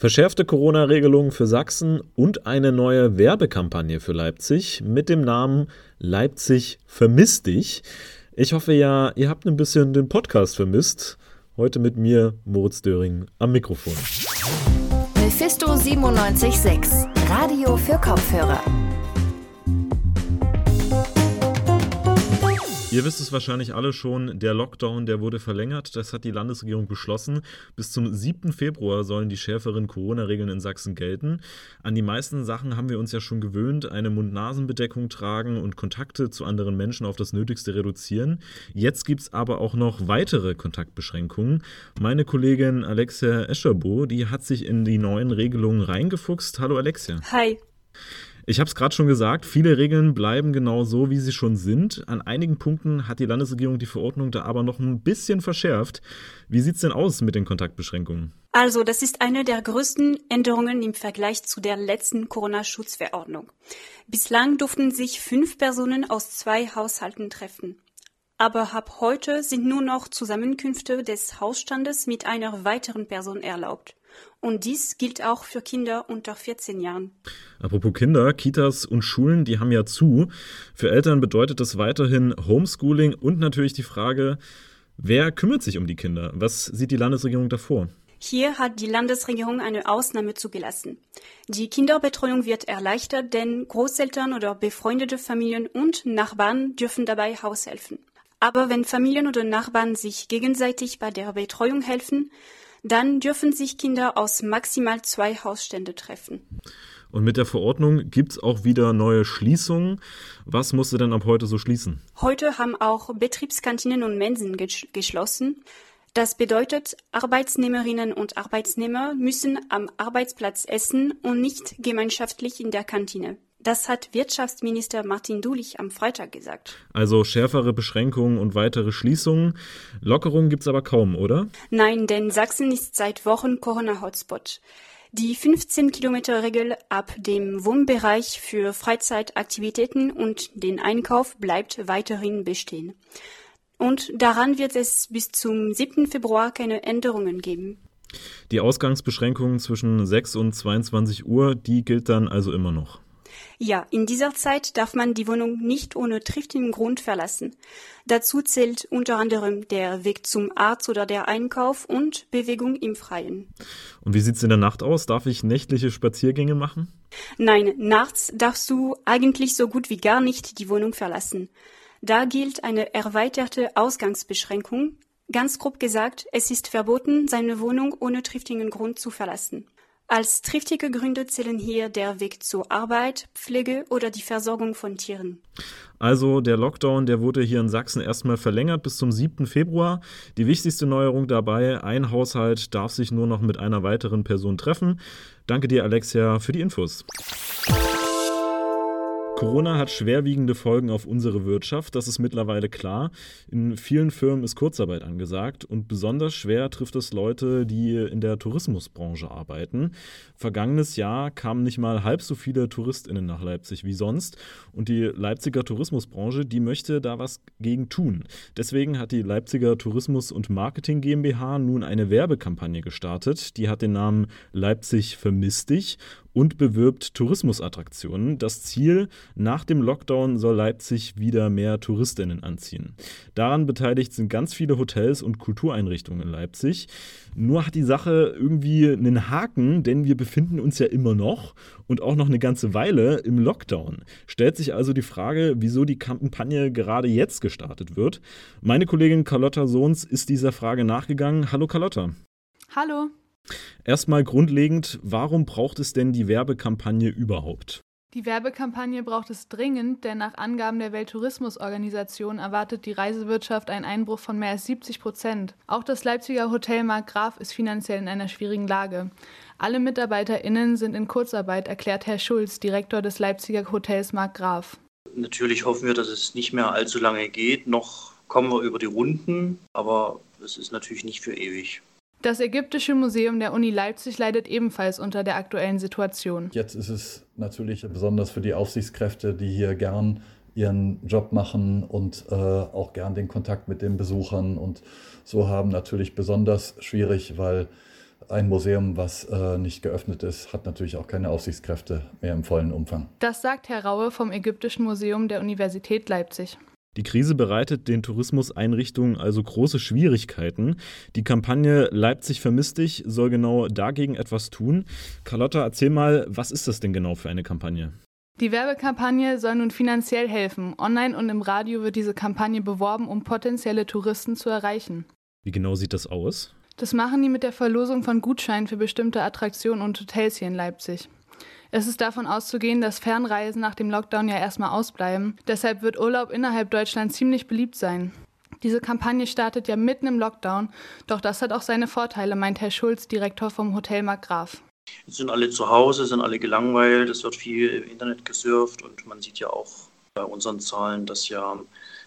Verschärfte Corona-Regelungen für Sachsen und eine neue Werbekampagne für Leipzig mit dem Namen Leipzig vermisst dich. Ich hoffe ja, ihr habt ein bisschen den Podcast vermisst. Heute mit mir, Moritz Döring, am Mikrofon. Mephisto 976, Radio für Kopfhörer. Ihr wisst es wahrscheinlich alle schon, der Lockdown, der wurde verlängert. Das hat die Landesregierung beschlossen. Bis zum 7. Februar sollen die schärferen Corona-Regeln in Sachsen gelten. An die meisten Sachen haben wir uns ja schon gewöhnt. Eine Mund-Nasen-Bedeckung tragen und Kontakte zu anderen Menschen auf das Nötigste reduzieren. Jetzt gibt es aber auch noch weitere Kontaktbeschränkungen. Meine Kollegin Alexia Escherbo, die hat sich in die neuen Regelungen reingefuchst. Hallo Alexia. Hi. Ich habe es gerade schon gesagt, viele Regeln bleiben genau so, wie sie schon sind. An einigen Punkten hat die Landesregierung die Verordnung da aber noch ein bisschen verschärft. Wie sieht es denn aus mit den Kontaktbeschränkungen? Also, das ist eine der größten Änderungen im Vergleich zu der letzten Corona-Schutzverordnung. Bislang durften sich fünf Personen aus zwei Haushalten treffen. Aber ab heute sind nur noch Zusammenkünfte des Hausstandes mit einer weiteren Person erlaubt. Und dies gilt auch für Kinder unter 14 Jahren. Apropos Kinder, Kitas und Schulen, die haben ja zu. Für Eltern bedeutet das weiterhin Homeschooling und natürlich die Frage, wer kümmert sich um die Kinder? Was sieht die Landesregierung davor? Hier hat die Landesregierung eine Ausnahme zugelassen. Die Kinderbetreuung wird erleichtert, denn Großeltern oder befreundete Familien und Nachbarn dürfen dabei aushelfen. Aber wenn Familien oder Nachbarn sich gegenseitig bei der Betreuung helfen, dann dürfen sich Kinder aus maximal zwei Hausstände treffen. Und mit der Verordnung gibt es auch wieder neue Schließungen. Was musste denn ab heute so schließen? Heute haben auch Betriebskantinen und Mensen geschlossen. Das bedeutet, Arbeitsnehmerinnen und Arbeitsnehmer müssen am Arbeitsplatz essen und nicht gemeinschaftlich in der Kantine. Das hat Wirtschaftsminister Martin Dulich am Freitag gesagt. Also schärfere Beschränkungen und weitere Schließungen. Lockerungen gibt es aber kaum, oder? Nein, denn Sachsen ist seit Wochen Corona-Hotspot. Die 15-Kilometer-Regel ab dem Wohnbereich für Freizeitaktivitäten und den Einkauf bleibt weiterhin bestehen. Und daran wird es bis zum 7. Februar keine Änderungen geben. Die Ausgangsbeschränkung zwischen 6 und 22 Uhr, die gilt dann also immer noch. Ja, in dieser Zeit darf man die Wohnung nicht ohne triftigen Grund verlassen. Dazu zählt unter anderem der Weg zum Arzt oder der Einkauf und Bewegung im Freien. Und wie sieht's in der Nacht aus? Darf ich nächtliche Spaziergänge machen? Nein, nachts darfst du eigentlich so gut wie gar nicht die Wohnung verlassen. Da gilt eine erweiterte Ausgangsbeschränkung. Ganz grob gesagt, es ist verboten, seine Wohnung ohne triftigen Grund zu verlassen. Als triftige Gründe zählen hier der Weg zur Arbeit, Pflege oder die Versorgung von Tieren. Also der Lockdown, der wurde hier in Sachsen erstmal verlängert bis zum 7. Februar. Die wichtigste Neuerung dabei, ein Haushalt darf sich nur noch mit einer weiteren Person treffen. Danke dir, Alexia, für die Infos. Corona hat schwerwiegende Folgen auf unsere Wirtschaft, das ist mittlerweile klar. In vielen Firmen ist Kurzarbeit angesagt und besonders schwer trifft es Leute, die in der Tourismusbranche arbeiten. Vergangenes Jahr kamen nicht mal halb so viele Touristinnen nach Leipzig wie sonst und die Leipziger Tourismusbranche, die möchte da was gegen tun. Deswegen hat die Leipziger Tourismus und Marketing GmbH nun eine Werbekampagne gestartet, die hat den Namen Leipzig vermisst dich und bewirbt Tourismusattraktionen. Das Ziel, nach dem Lockdown soll Leipzig wieder mehr Touristinnen anziehen. Daran beteiligt sind ganz viele Hotels und Kultureinrichtungen in Leipzig. Nur hat die Sache irgendwie einen Haken, denn wir befinden uns ja immer noch und auch noch eine ganze Weile im Lockdown. Stellt sich also die Frage, wieso die Kampagne gerade jetzt gestartet wird. Meine Kollegin Carlotta Sohns ist dieser Frage nachgegangen. Hallo Carlotta. Hallo. Erstmal grundlegend, warum braucht es denn die Werbekampagne überhaupt? Die Werbekampagne braucht es dringend, denn nach Angaben der Welttourismusorganisation erwartet die Reisewirtschaft einen Einbruch von mehr als 70 Prozent. Auch das Leipziger Hotel Mark Graf ist finanziell in einer schwierigen Lage. Alle MitarbeiterInnen sind in Kurzarbeit, erklärt Herr Schulz, Direktor des Leipziger Hotels Mark Graf. Natürlich hoffen wir, dass es nicht mehr allzu lange geht. Noch kommen wir über die Runden, aber es ist natürlich nicht für ewig. Das Ägyptische Museum der Uni Leipzig leidet ebenfalls unter der aktuellen Situation. Jetzt ist es natürlich besonders für die Aufsichtskräfte, die hier gern ihren Job machen und äh, auch gern den Kontakt mit den Besuchern und so haben, natürlich besonders schwierig, weil ein Museum, was äh, nicht geöffnet ist, hat natürlich auch keine Aufsichtskräfte mehr im vollen Umfang. Das sagt Herr Raue vom Ägyptischen Museum der Universität Leipzig. Die Krise bereitet den Tourismuseinrichtungen also große Schwierigkeiten. Die Kampagne Leipzig vermisst dich soll genau dagegen etwas tun. Carlotta, erzähl mal, was ist das denn genau für eine Kampagne? Die Werbekampagne soll nun finanziell helfen. Online und im Radio wird diese Kampagne beworben, um potenzielle Touristen zu erreichen. Wie genau sieht das aus? Das machen die mit der Verlosung von Gutscheinen für bestimmte Attraktionen und Hotels hier in Leipzig. Es ist davon auszugehen, dass Fernreisen nach dem Lockdown ja erstmal ausbleiben. Deshalb wird Urlaub innerhalb Deutschlands ziemlich beliebt sein. Diese Kampagne startet ja mitten im Lockdown, doch das hat auch seine Vorteile, meint Herr Schulz, Direktor vom Hotel Markgraf. Jetzt sind alle zu Hause, sind alle gelangweilt, es wird viel im Internet gesurft und man sieht ja auch bei unseren Zahlen, dass ja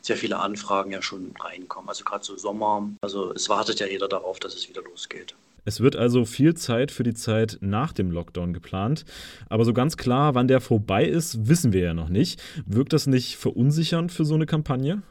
sehr viele Anfragen ja schon reinkommen. Also gerade so Sommer. Also es wartet ja jeder darauf, dass es wieder losgeht. Es wird also viel Zeit für die Zeit nach dem Lockdown geplant. Aber so ganz klar, wann der vorbei ist, wissen wir ja noch nicht. Wirkt das nicht verunsichernd für so eine Kampagne?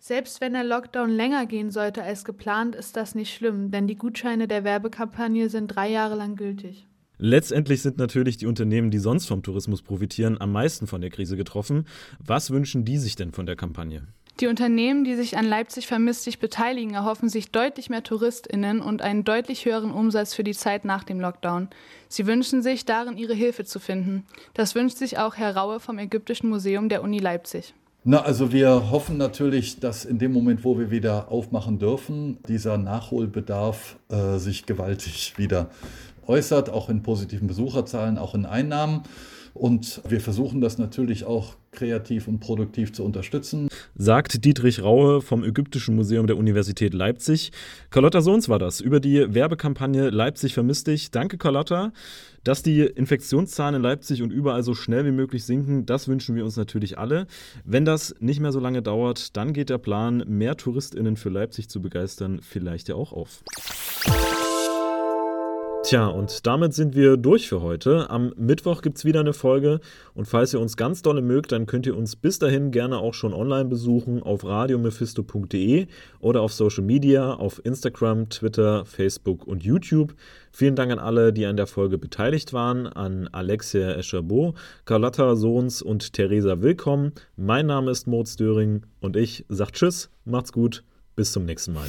Selbst wenn der Lockdown länger gehen sollte als geplant, ist das nicht schlimm, denn die Gutscheine der Werbekampagne sind drei Jahre lang gültig. Letztendlich sind natürlich die Unternehmen, die sonst vom Tourismus profitieren, am meisten von der Krise getroffen. Was wünschen die sich denn von der Kampagne? Die Unternehmen, die sich an Leipzig vermisst sich beteiligen, erhoffen sich deutlich mehr TouristInnen und einen deutlich höheren Umsatz für die Zeit nach dem Lockdown. Sie wünschen sich, darin ihre Hilfe zu finden. Das wünscht sich auch Herr Raue vom Ägyptischen Museum der Uni Leipzig. Na, also wir hoffen natürlich, dass in dem Moment, wo wir wieder aufmachen dürfen, dieser Nachholbedarf äh, sich gewaltig wieder äußert, auch in positiven Besucherzahlen, auch in Einnahmen. Und wir versuchen das natürlich auch kreativ und produktiv zu unterstützen. Sagt Dietrich Raue vom Ägyptischen Museum der Universität Leipzig. Carlotta Sohns war das über die Werbekampagne Leipzig vermisst dich. Danke, Carlotta. Dass die Infektionszahlen in Leipzig und überall so schnell wie möglich sinken, das wünschen wir uns natürlich alle. Wenn das nicht mehr so lange dauert, dann geht der Plan, mehr TouristInnen für Leipzig zu begeistern, vielleicht ja auch auf. Tja, und damit sind wir durch für heute. Am Mittwoch gibt es wieder eine Folge. Und falls ihr uns ganz dolle mögt, dann könnt ihr uns bis dahin gerne auch schon online besuchen auf radiomephisto.de oder auf Social Media, auf Instagram, Twitter, Facebook und YouTube. Vielen Dank an alle, die an der Folge beteiligt waren, an Alexia Escherbot, Carlotta Sohns und Theresa Willkommen. Mein Name ist Moritz Döring und ich sage Tschüss, macht's gut, bis zum nächsten Mal.